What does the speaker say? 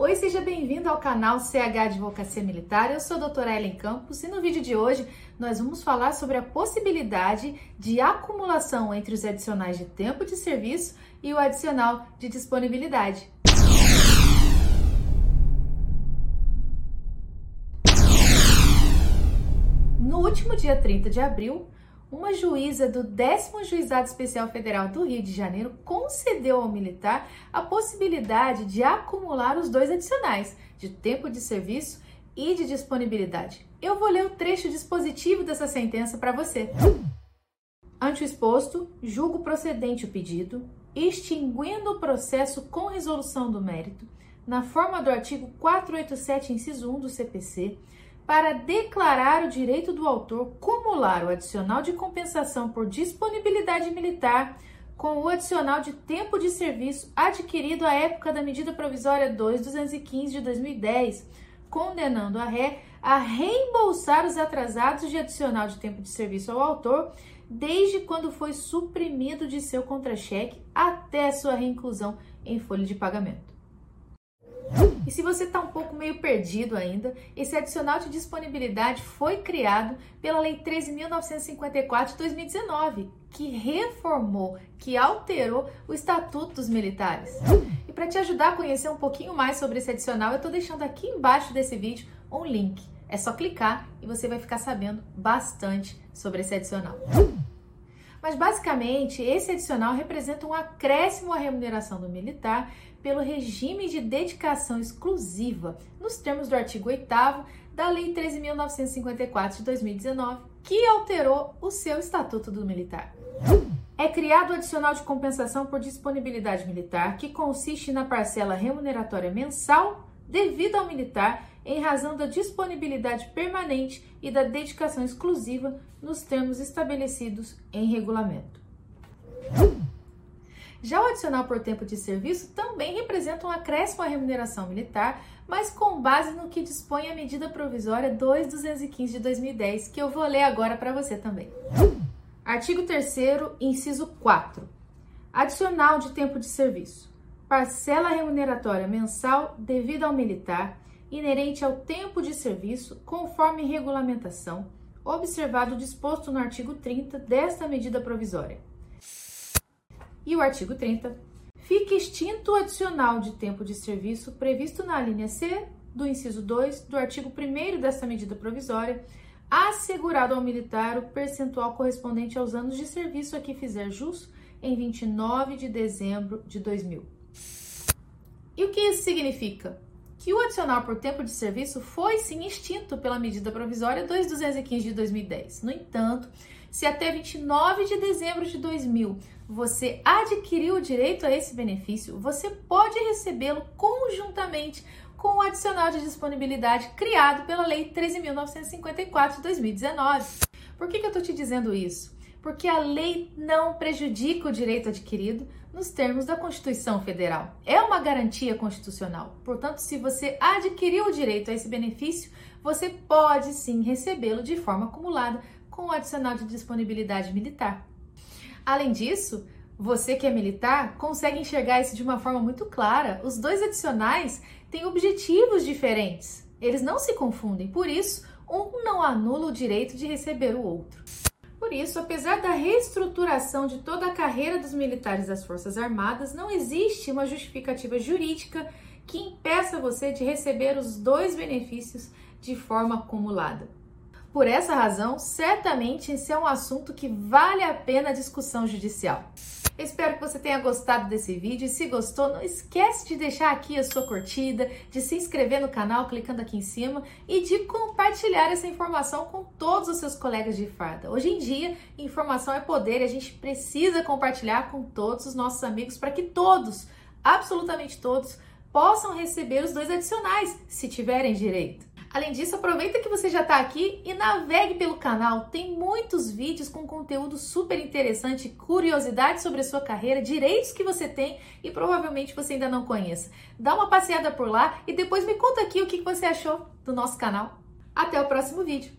Oi, seja bem-vindo ao canal CH Advocacia Militar. Eu sou a doutora Ellen Campos e no vídeo de hoje nós vamos falar sobre a possibilidade de acumulação entre os adicionais de tempo de serviço e o adicional de disponibilidade. No último dia 30 de abril, uma juíza do 10 Juizado Especial Federal do Rio de Janeiro concedeu ao militar a possibilidade de acumular os dois adicionais, de tempo de serviço e de disponibilidade. Eu vou ler o trecho dispositivo dessa sentença para você. Ante o exposto, julgo procedente o pedido, extinguindo o processo com resolução do mérito, na forma do artigo 487, inciso 1 do CPC, para declarar o direito do autor cumular o adicional de compensação por disponibilidade militar com o adicional de tempo de serviço adquirido à época da medida provisória 2215 de 2010, condenando a ré a reembolsar os atrasados de adicional de tempo de serviço ao autor desde quando foi suprimido de seu contra-cheque até sua reinclusão em folha de pagamento. E se você está um pouco meio perdido ainda, esse adicional de disponibilidade foi criado pela Lei 13.954 de 2019, que reformou, que alterou o Estatuto dos Militares. E para te ajudar a conhecer um pouquinho mais sobre esse adicional, eu estou deixando aqui embaixo desse vídeo um link. É só clicar e você vai ficar sabendo bastante sobre esse adicional. Mas basicamente, esse adicional representa um acréscimo à remuneração do militar pelo regime de dedicação exclusiva, nos termos do artigo 8 da Lei 13.954 de 2019, que alterou o seu Estatuto do Militar. É criado o adicional de compensação por disponibilidade militar, que consiste na parcela remuneratória mensal devida ao militar em razão da disponibilidade permanente e da dedicação exclusiva nos termos estabelecidos em regulamento. Já o adicional por tempo de serviço também representa um acréscimo à remuneração militar, mas com base no que dispõe a medida provisória 2215 de 2010, que eu vou ler agora para você também. Artigo 3 inciso 4. Adicional de tempo de serviço. Parcela remuneratória mensal devida ao militar, inerente ao tempo de serviço, conforme regulamentação, observado o disposto no artigo 30 desta medida provisória e o artigo 30, fica extinto o adicional de tempo de serviço previsto na linha C do inciso 2 do artigo 1 desta medida provisória, assegurado ao militar o percentual correspondente aos anos de serviço a que fizer jus em 29 de dezembro de 2000. E o que isso significa? Que o adicional por tempo de serviço foi sim extinto pela medida provisória 2215 de 2010. No entanto, se até 29 de dezembro de 2000 você adquiriu o direito a esse benefício, você pode recebê-lo conjuntamente com o adicional de disponibilidade criado pela Lei 13.954 de 2019. Por que, que eu estou te dizendo isso? Porque a lei não prejudica o direito adquirido nos termos da Constituição Federal. É uma garantia constitucional. Portanto, se você adquiriu o direito a esse benefício, você pode sim recebê-lo de forma acumulada com o adicional de disponibilidade militar. Além disso, você que é militar consegue enxergar isso de uma forma muito clara. Os dois adicionais têm objetivos diferentes. Eles não se confundem, por isso, um não anula o direito de receber o outro. Por isso, apesar da reestruturação de toda a carreira dos militares das Forças Armadas, não existe uma justificativa jurídica que impeça você de receber os dois benefícios de forma acumulada. Por essa razão, certamente esse é um assunto que vale a pena a discussão judicial. Espero que você tenha gostado desse vídeo e se gostou, não esquece de deixar aqui a sua curtida, de se inscrever no canal clicando aqui em cima e de compartilhar essa informação com todos os seus colegas de farda. Hoje em dia, informação é poder e a gente precisa compartilhar com todos os nossos amigos para que todos, absolutamente todos, possam receber os dois adicionais, se tiverem direito. Além disso, aproveita que você já está aqui e navegue pelo canal. Tem muitos vídeos com conteúdo super interessante, curiosidades sobre a sua carreira, direitos que você tem e provavelmente você ainda não conheça. Dá uma passeada por lá e depois me conta aqui o que você achou do nosso canal. Até o próximo vídeo.